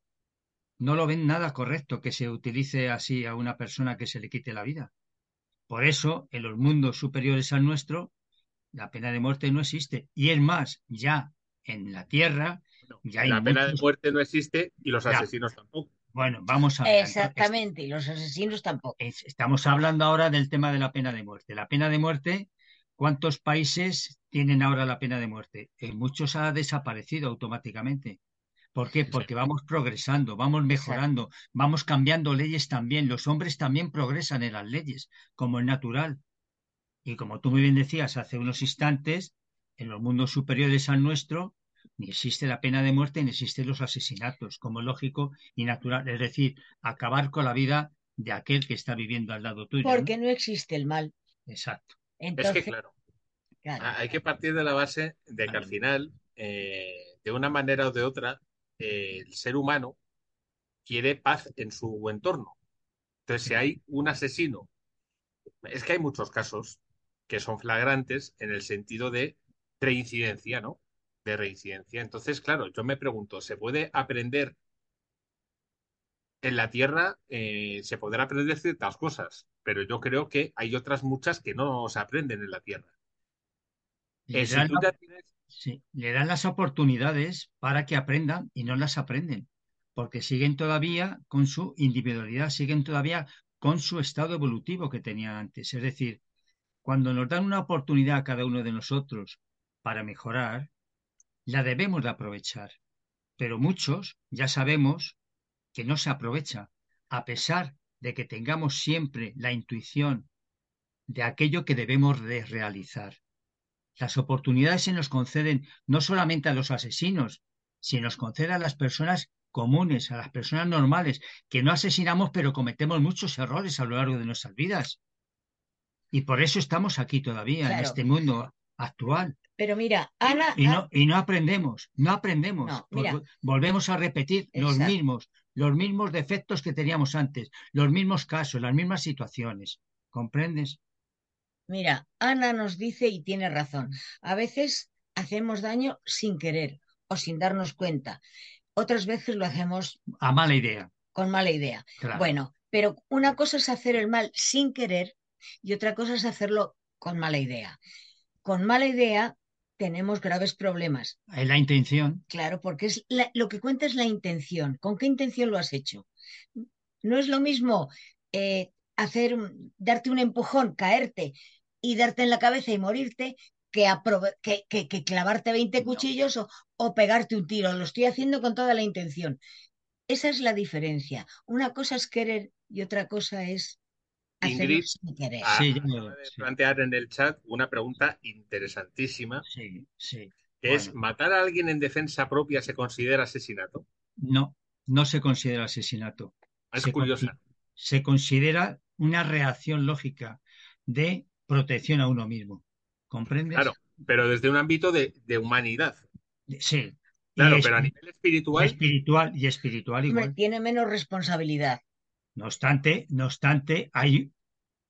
No lo ven nada correcto que se utilice así a una persona que se le quite la vida. Por eso, en los mundos superiores al nuestro, la pena de muerte no existe. Y es más, ya en la Tierra, ya hay La pena de muerte no existe y los Ya. asesinos tampoco. Bueno, vamos a ver. Exactamente, y los asesinos tampoco. es- estamos hablando ahora del tema de la pena de muerte. La pena de muerte, ¿cuántos países tienen ahora la pena de muerte? En muchos ha desaparecido automáticamente. ¿Por qué? Porque vamos progresando, vamos mejorando, vamos cambiando leyes también. Los hombres también progresan en las leyes, como es natural. Y como tú muy bien decías hace unos instantes, en los mundos superiores al nuestro, ni existe la pena de muerte ni existen los asesinatos, como es lógico y natural. Es decir, acabar con la vida de aquel que está viviendo al lado tuyo. Porque no existe el mal. Exacto. Es Entonces, que, claro, claro, hay que partir de la base de que al final, eh, de una manera o de otra, eh, el ser humano quiere paz en su entorno. Entonces, si hay un asesino, es que hay muchos casos que son flagrantes en el sentido de reincidencia, ¿no? De reincidencia. Entonces, claro, yo me pregunto, ¿se puede aprender en la Tierra? eh, se podrá aprender ciertas cosas, pero yo creo que hay otras muchas que no se aprenden en la Tierra. Le Eh, dan tú la- ya tienes sí, le dan las oportunidades para que aprendan y no las aprenden, porque siguen todavía con su individualidad, siguen todavía con su estado evolutivo que tenían antes. Es decir, cuando nos dan una oportunidad a cada uno de nosotros para mejorar, la debemos de aprovechar. Pero muchos ya sabemos que no se aprovecha, a pesar de que tengamos siempre la intuición de aquello que debemos de realizar. Las oportunidades se nos conceden no solamente a los asesinos, sino nos conceden a las personas comunes, a las personas normales, que no asesinamos, pero cometemos muchos errores a lo largo de nuestras vidas. Y por eso estamos aquí todavía, en este mundo actual. Pero mira, Ana, Y no, y no aprendemos, no aprendemos. No, mira. Volvemos a repetir los mismos, los mismos defectos que teníamos antes, los mismos casos, las mismas situaciones. ¿Comprendes? Mira, Ana nos dice y tiene razón. A veces hacemos daño sin querer o sin darnos cuenta. Otras veces lo hacemos A mala idea. con mala idea. Claro. Bueno, pero una cosa es hacer el mal sin querer y otra cosa es hacerlo con mala idea. Con mala idea tenemos graves problemas. Es la intención. Claro, porque es la- lo que cuenta es la intención. ¿Con qué intención lo has hecho? No es lo mismo eh, hacer, darte un empujón, caerte y darte en la cabeza y morirte que, que, que- que clavarte 20 No. cuchillos o, o pegarte un tiro. Lo estoy haciendo con toda la intención. Esa es la diferencia. Una cosa es querer y otra cosa es Ingrid, Sí, de plantear en el chat una pregunta interesantísima, Sí, sí. que es, Bueno. ¿matar a alguien en defensa propia se considera asesinato? No, no se considera asesinato. Es Se curiosa. Se considera una reacción lógica de protección a uno mismo. ¿Comprendes? Claro, pero desde un ámbito de, de humanidad. Sí. Y Claro, es- pero a nivel espiritual, espiritual y espiritual igual. tiene menos responsabilidad. No obstante, no obstante, hay,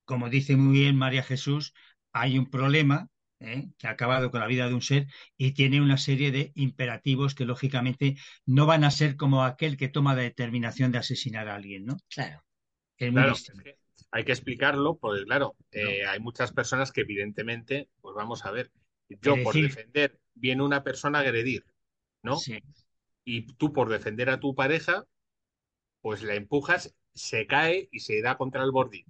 como dice muy bien María Jesús, hay un problema ¿eh? que ha acabado con la vida de un ser y tiene una serie de imperativos que lógicamente no van a ser como aquel que toma la determinación de asesinar a alguien, ¿no? Claro. Es muy claro, es distinto. que hay que explicarlo, porque claro, eh, hay muchas personas que evidentemente, pues vamos a ver, Yo por defender viene una persona a agredir, ¿no? Sí. Y tú por defender a tu pareja, pues la empujas, se cae y se da contra el bordín.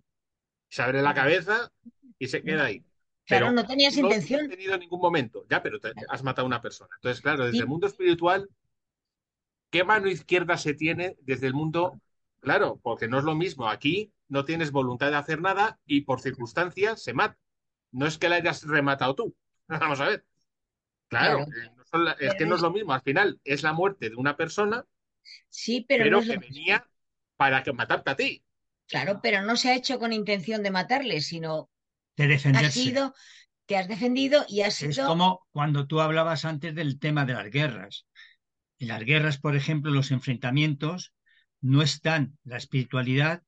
Se abre la cabeza y se queda ahí. Claro, no tenías intención. No he tenido ningún momento. Ya, pero has matado a una persona. Entonces, claro, desde el mundo espiritual, ¿qué mano izquierda se tiene desde el mundo? Claro, porque no es lo mismo. Aquí no tienes voluntad de hacer nada y por circunstancias se mata. No es que la hayas rematado tú. Vamos a ver. Claro, eh, es que no es lo mismo. Al final es la muerte de una persona, sí, pero, que venía para que matarte a ti. Claro, pero no se ha hecho con intención de matarle, sino de defenderse. Ha sido, te has defendido y has sido... Es como cuando tú hablabas antes del tema de las guerras. En las guerras, por ejemplo, los enfrentamientos no están, la espiritualidad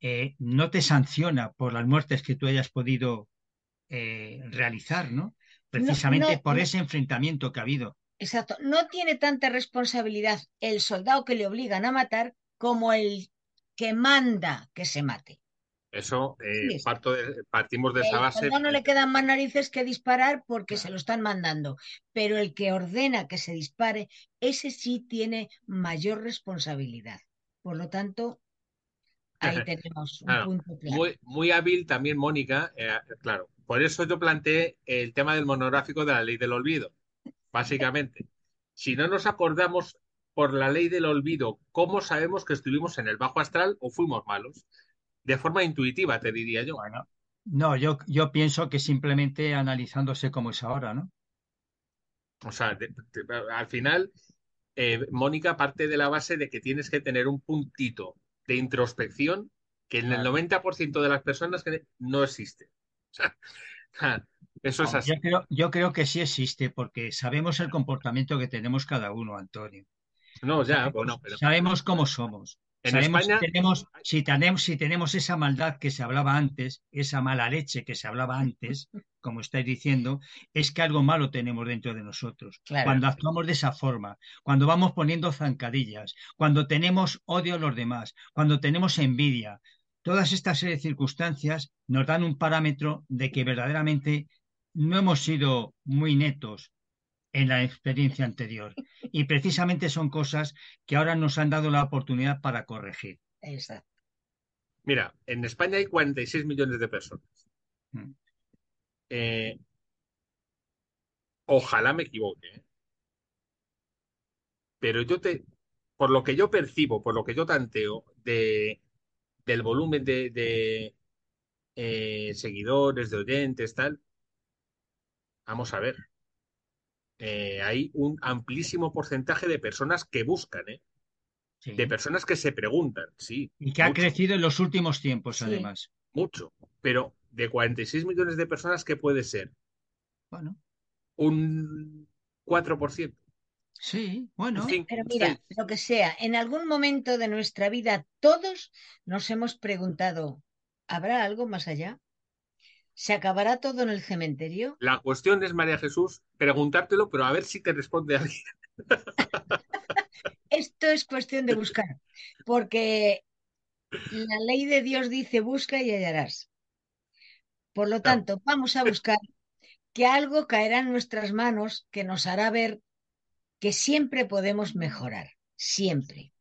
eh, no te sanciona por las muertes que tú hayas podido eh, realizar, ¿no? Precisamente por ese enfrentamiento que ha habido. Exacto. No tiene tanta responsabilidad el soldado que le obligan a matar como el que manda que se mate. Eso eh, parto de, partimos de esa base. No le quedan más narices que disparar porque se lo están mandando, pero el que ordena que se dispare, ese sí tiene mayor responsabilidad. Por lo tanto, ahí tenemos un punto claro. Muy, muy hábil también, Mónica, eh, claro. Por eso yo planteé el tema del monográfico de la ley del olvido, básicamente. si no nos acordamos por la ley del olvido, ¿cómo sabemos que estuvimos en el bajo astral o fuimos malos? de forma intuitiva, te diría yo. Bueno, no, yo, yo pienso que simplemente analizándose como es ahora, ¿no? O sea, al final, eh, Mónica parte de la base de que tienes que tener un puntito de introspección que en el 90% de las personas no existe. eso es así. Yo creo, yo creo que sí existe porque sabemos el comportamiento que tenemos cada uno, Antonio. No, ya, bueno, pero... Sabemos cómo somos. En España... si, tenemos, si, tenemos, si tenemos esa maldad que se hablaba antes, esa mala leche que se hablaba antes, como estáis diciendo, es que algo malo tenemos dentro de nosotros. Cuando actuamos de esa forma, cuando vamos poniendo zancadillas, cuando tenemos odio a los demás, cuando tenemos envidia, todas estas serie de circunstancias nos dan un parámetro de que verdaderamente no hemos sido muy netos en la experiencia anterior. Y precisamente son cosas que ahora nos han dado la oportunidad para corregir. Exacto. Mira, en España hay 46 millones de personas. Mm. Eh, ojalá me equivoque. ¿eh? Pero yo te, por lo que yo percibo, por lo que yo tanteo de, del volumen de, eh, seguidores, de oyentes, tal, vamos a ver. Eh, hay un amplísimo porcentaje de personas que buscan, ¿eh? De personas que se preguntan, sí. Y que ha crecido en los últimos tiempos, además. Mucho. Pero de 46 millones de personas, ¿qué puede ser? Bueno. Un 4%. Sí, bueno. Pero mira, lo que sea, en algún momento de nuestra vida todos nos hemos preguntado, ¿habrá algo más allá? ¿Se acabará todo en el cementerio? La cuestión es, María Jesús, preguntártelo, pero a ver si te responde alguien. Esto es cuestión de buscar, porque la ley de Dios dice busca y hallarás. Por lo tanto, vamos a buscar que algo caerá en nuestras manos que nos hará ver que siempre podemos mejorar, siempre.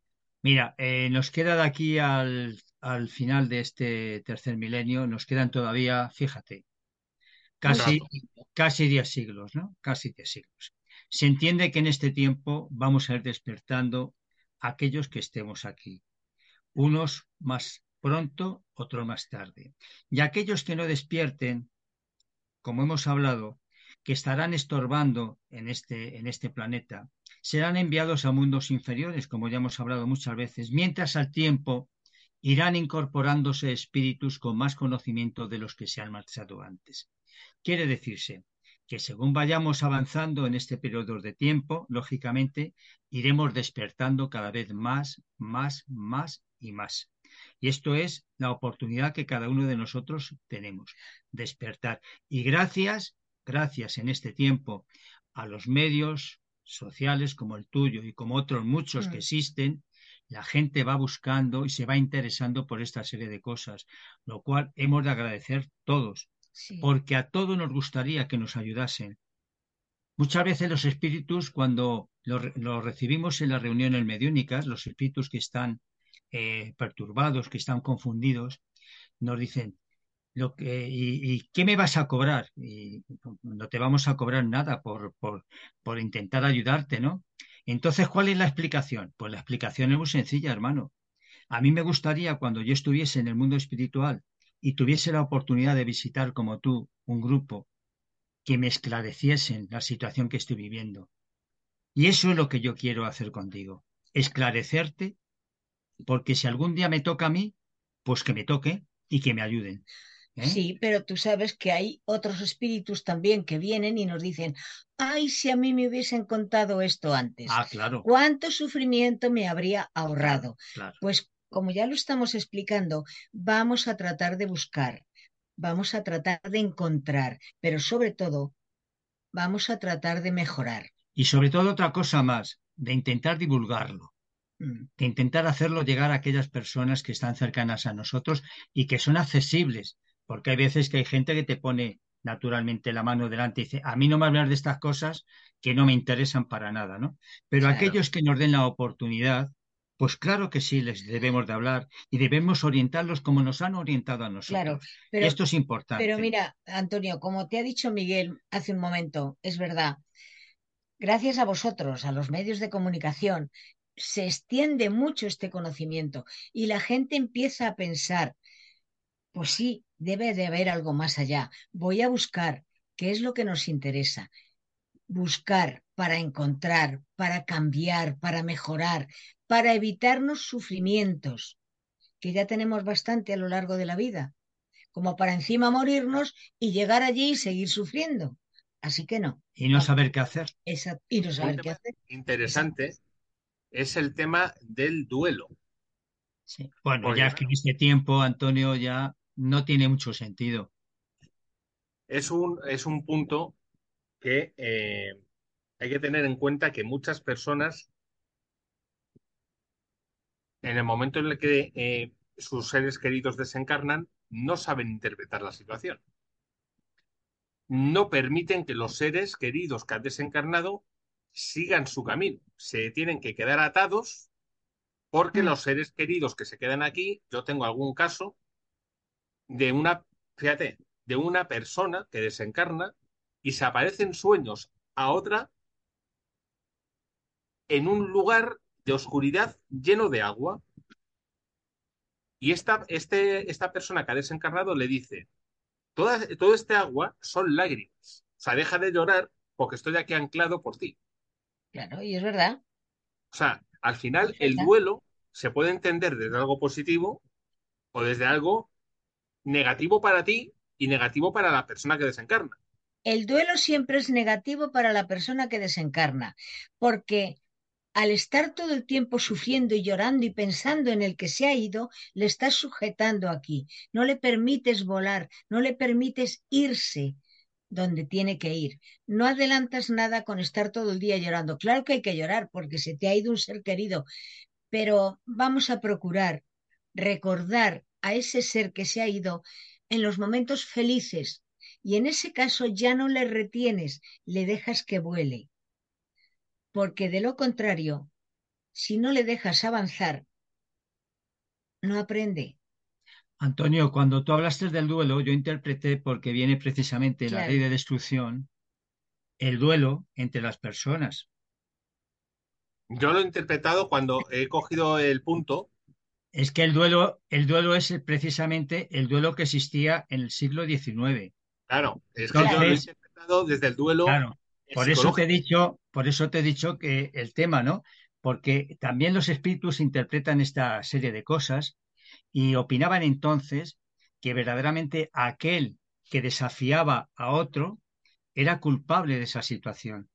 Mira, eh, nos queda de aquí al al final de este tercer milenio, nos quedan todavía, fíjate, casi, casi 10 siglos, ¿no? Casi 10 siglos. Se entiende que en este tiempo vamos a ir despertando a aquellos que estemos aquí, unos más pronto, otros más tarde. Y aquellos que no despierten, como hemos hablado, que estarán estorbando en este, en este planeta, serán enviados a mundos inferiores, como ya hemos hablado muchas veces, mientras al tiempo irán incorporándose espíritus con más conocimiento de los que se han marchado antes. Quiere decirse que según vayamos avanzando en este periodo de tiempo, lógicamente, iremos despertando cada vez más, más, más y más. Y esto es la oportunidad que cada uno de nosotros tenemos, despertar. Y gracias, gracias en este tiempo a los medios sociales como el tuyo y como otros muchos que mm. existen, la gente va buscando y se va interesando por esta serie de cosas, lo cual hemos de agradecer todos, porque a todos nos gustaría que nos ayudasen, Muchas veces los espíritus, cuando los recibimos en las reuniones mediúnicas, los espíritus que están eh, perturbados, que están confundidos, nos dicen, lo que, y, qué me vas a cobrar? Y no te vamos a cobrar nada por, por, por intentar ayudarte, ¿no? Entonces, ¿cuál es la explicación? Pues la explicación es muy sencilla, hermano. A mí me gustaría, cuando yo estuviese en el mundo espiritual y tuviese la oportunidad de visitar como tú un grupo que me esclareciesen la situación que estoy viviendo. Y eso es lo que yo quiero hacer contigo, esclarecerte, porque si algún día me toca a mí, pues que me toque y que me ayuden. ¿Eh? Sí, pero tú sabes que hay otros espíritus también que vienen y nos dicen, ay, si a mí me hubiesen contado esto antes, ah, claro. ¿cuánto sufrimiento me habría ahorrado? Pues como ya lo estamos explicando, vamos a tratar de buscar, vamos a tratar de encontrar, pero sobre todo, vamos a tratar de mejorar. Y sobre todo otra cosa más, de intentar divulgarlo mm. de intentar hacerlo llegar a aquellas personas que están cercanas a nosotros y que son accesibles, porque hay veces que hay gente que te pone naturalmente la mano delante y dice, a mí no me hablar de estas cosas que no me interesan para nada, ¿no? Pero aquellos que nos den la oportunidad, pues claro que sí, les debemos de hablar y debemos orientarlos como nos han orientado a nosotros. Claro, pero, Esto es importante. Pero mira, Antonio, como te ha dicho Miguel hace un momento, es verdad, gracias a vosotros, a los medios de comunicación, se extiende mucho este conocimiento y la gente empieza a pensar, pues sí, debe de haber algo más allá. Voy a buscar qué es lo que nos interesa. Buscar para encontrar, para cambiar, para mejorar, para evitarnos sufrimientos, que ya tenemos bastante a lo largo de la vida, como para encima morirnos y llegar allí y seguir sufriendo. Así que no. Y no saber qué hacer. Exacto. Y no saber qué hacer. Interesante es el tema del duelo. Bueno, ya que en este tiempo, Antonio, ya no tiene mucho sentido. Es un, es un punto que eh, hay que tener en cuenta que muchas personas, en el momento en el que eh, sus seres queridos desencarnan, no saben interpretar la situación. No permiten que los seres queridos que han desencarnado sigan su camino. Se tienen que quedar atados porque mm. los seres queridos que se quedan aquí, yo tengo algún caso de una, fíjate, de una persona que desencarna y se aparece en sueños a otra en un lugar de oscuridad lleno de agua. Y esta, este, esta persona que ha desencarnado le dice, Toda, todo este agua son lágrimas. O sea, deja de llorar porque estoy aquí anclado por ti. Claro, y es verdad. O sea, al final el duelo se puede entender desde algo positivo o desde algo negativo para ti y negativo para la persona que desencarna. El duelo siempre es negativo para la persona que desencarna, porque al estar todo el tiempo sufriendo y llorando y pensando en el que se ha ido, le estás sujetando aquí. No le permites volar, no le permites irse donde tiene que ir. No adelantas nada con estar todo el día llorando. Claro que hay que llorar porque se te ha ido un ser querido, pero vamos a procurar recordar a ese ser que se ha ido en los momentos felices y en ese caso ya no le retienes, le dejas que vuele. Porque de lo contrario, si no le dejas avanzar, no aprende. Antonio, cuando tú hablaste del duelo, yo interpreté, porque viene precisamente la ley de destrucción, el duelo entre las personas. Yo lo he interpretado cuando he cogido el punto es que el duelo, el duelo es precisamente el duelo que existía en el siglo XIX. Claro, es que yo lo he interpretado desde el duelo. Claro, por eso te he dicho, por eso te he dicho que el tema, ¿no? Porque también los espíritus interpretan esta serie de cosas y opinaban entonces que verdaderamente aquel que desafiaba a otro era culpable de esa situación.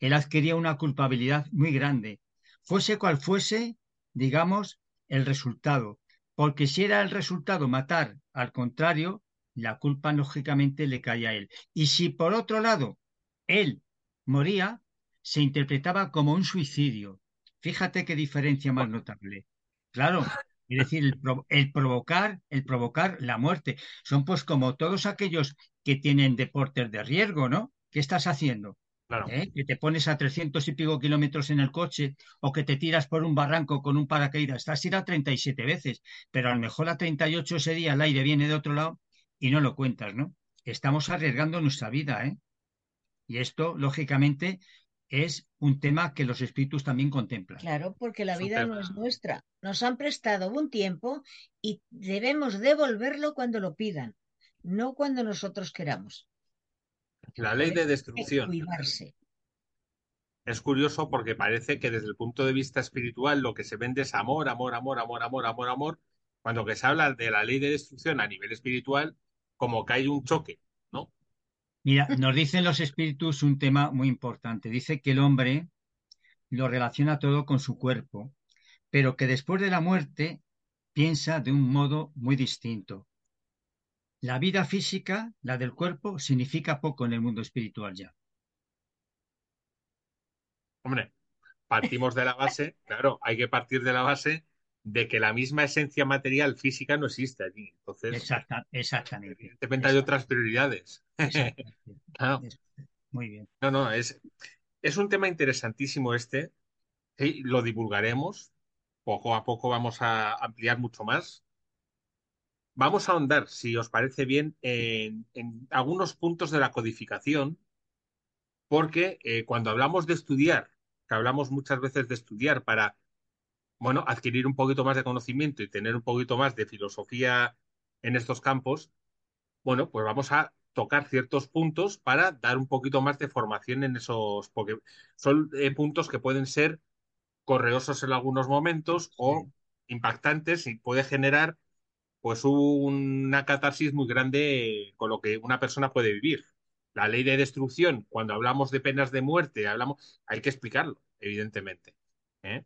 Él adquiría una culpabilidad muy grande. Fuese cual fuese, digamos, el resultado, porque si era el resultado matar, al contrario, la culpa lógicamente le cae a él. Y si por otro lado él moría, se interpretaba como un suicidio. Fíjate qué diferencia más notable. Claro, es decir, el, provocar, el provocar la muerte. Son pues como todos aquellos que tienen deportes de riesgo, ¿no? ¿Qué estás haciendo? Claro. ¿eh? que te pones a 300 y pico kilómetros en el coche o que te tiras por un barranco con un paracaídas, estás ir a 37 veces, pero a lo mejor a 38 ese día el aire viene de otro lado y no lo cuentas, ¿no? Estamos arriesgando nuestra vida, ¿eh? Y esto, lógicamente, es un tema que los espíritus también contemplan. Claro, porque la vida no es nuestra. Nos han prestado un tiempo y debemos devolverlo cuando lo pidan, no cuando nosotros queramos. La ley de destrucción. Cuidarse. Es curioso porque parece que desde el punto de vista espiritual lo que se vende es amor, amor, amor, amor, amor, amor, amor, cuando que se habla de la ley de destrucción a nivel espiritual, como que hay un choque, ¿no? Mira, nos dicen los espíritus un tema muy importante. Dice que el hombre lo relaciona todo con su cuerpo, pero que después de la muerte piensa de un modo muy distinto. La vida física, la del cuerpo, significa poco en el mundo espiritual ya. Hombre, partimos de la base, claro, hay que partir de la base de que la misma esencia material física no existe allí. Entonces, Exacta, exactamente. evidentemente hay otras prioridades. Claro. Muy bien. No, no, es, es un tema interesantísimo este. Sí, lo divulgaremos. Poco a poco vamos a ampliar mucho más. Vamos a ahondar, si os parece bien, en, en algunos puntos de la codificación, porque eh, cuando hablamos de estudiar, que hablamos muchas veces de estudiar para, bueno, adquirir un poquito más de conocimiento y tener un poquito más de filosofía en estos campos, bueno, pues vamos a tocar ciertos puntos para dar un poquito más de formación en esos, porque son eh, puntos que pueden ser correosos en algunos momentos o impactantes y puede generar pues una catarsis muy grande con lo que una persona puede vivir. La ley de destrucción, cuando hablamos de penas de muerte, hablamos, hay que explicarlo, evidentemente. ¿eh?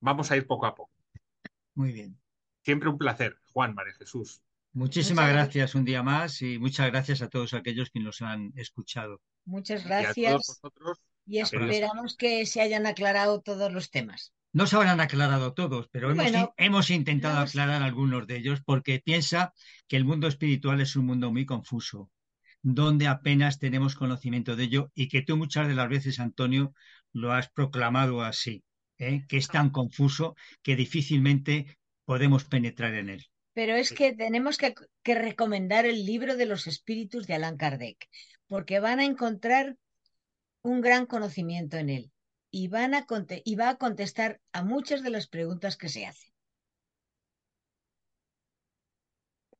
Vamos a ir poco a poco. Muy bien. Siempre un placer, Juan, María Jesús. Muchísimas gracias un día más y muchas gracias a todos aquellos que nos han escuchado. Muchas Y a todos gracias vosotros, y esperamos que se hayan aclarado todos los temas. No se habrán aclarado todos, pero hemos, Bueno, hemos intentado aclarar algunos de ellos porque piensa que el mundo espiritual es un mundo muy confuso, donde apenas tenemos conocimiento de ello y que tú muchas de las veces, Antonio, lo has proclamado así, ¿eh? que es tan confuso que difícilmente podemos penetrar en él. Pero es que tenemos que, que recomendar el libro de los espíritus de Allan Kardec, porque van a encontrar un gran conocimiento en él y, van a y va a contestar a muchas de las preguntas que se hacen.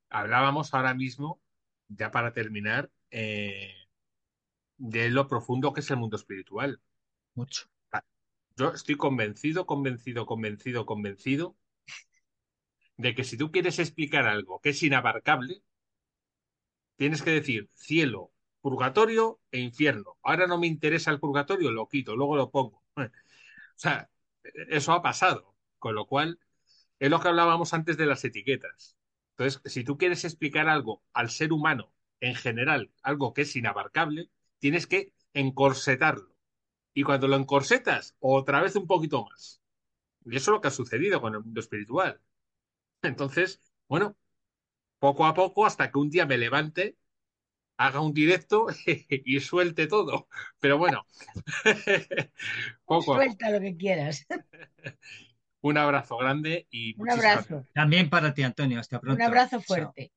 hablábamos ahora mismo, ya para terminar, eh, de lo profundo que es el mundo espiritual. Mucho. Yo estoy convencido, convencido, convencido, convencido de que si tú quieres explicar algo que es inabarcable, tienes que decir cielo, purgatorio e infierno. Ahora no me interesa el purgatorio, lo quito, luego lo pongo. O sea, eso ha pasado. Con lo cual, es lo que hablábamos antes de las etiquetas. Entonces, si tú quieres explicar algo al ser humano en general, algo que es inabarcable, tienes que encorsetarlo. Y cuando lo encorsetas, otra vez un poquito más. Y eso es lo que ha sucedido con el mundo espiritual. Entonces, bueno, poco a poco, hasta que un día me levante, haga un directo y suelte todo. Pero bueno, poco. Suelta lo que quieras. Un abrazo grande y Un abrazo. También para ti, Antonio. Hasta pronto. Un abrazo Chao. fuerte.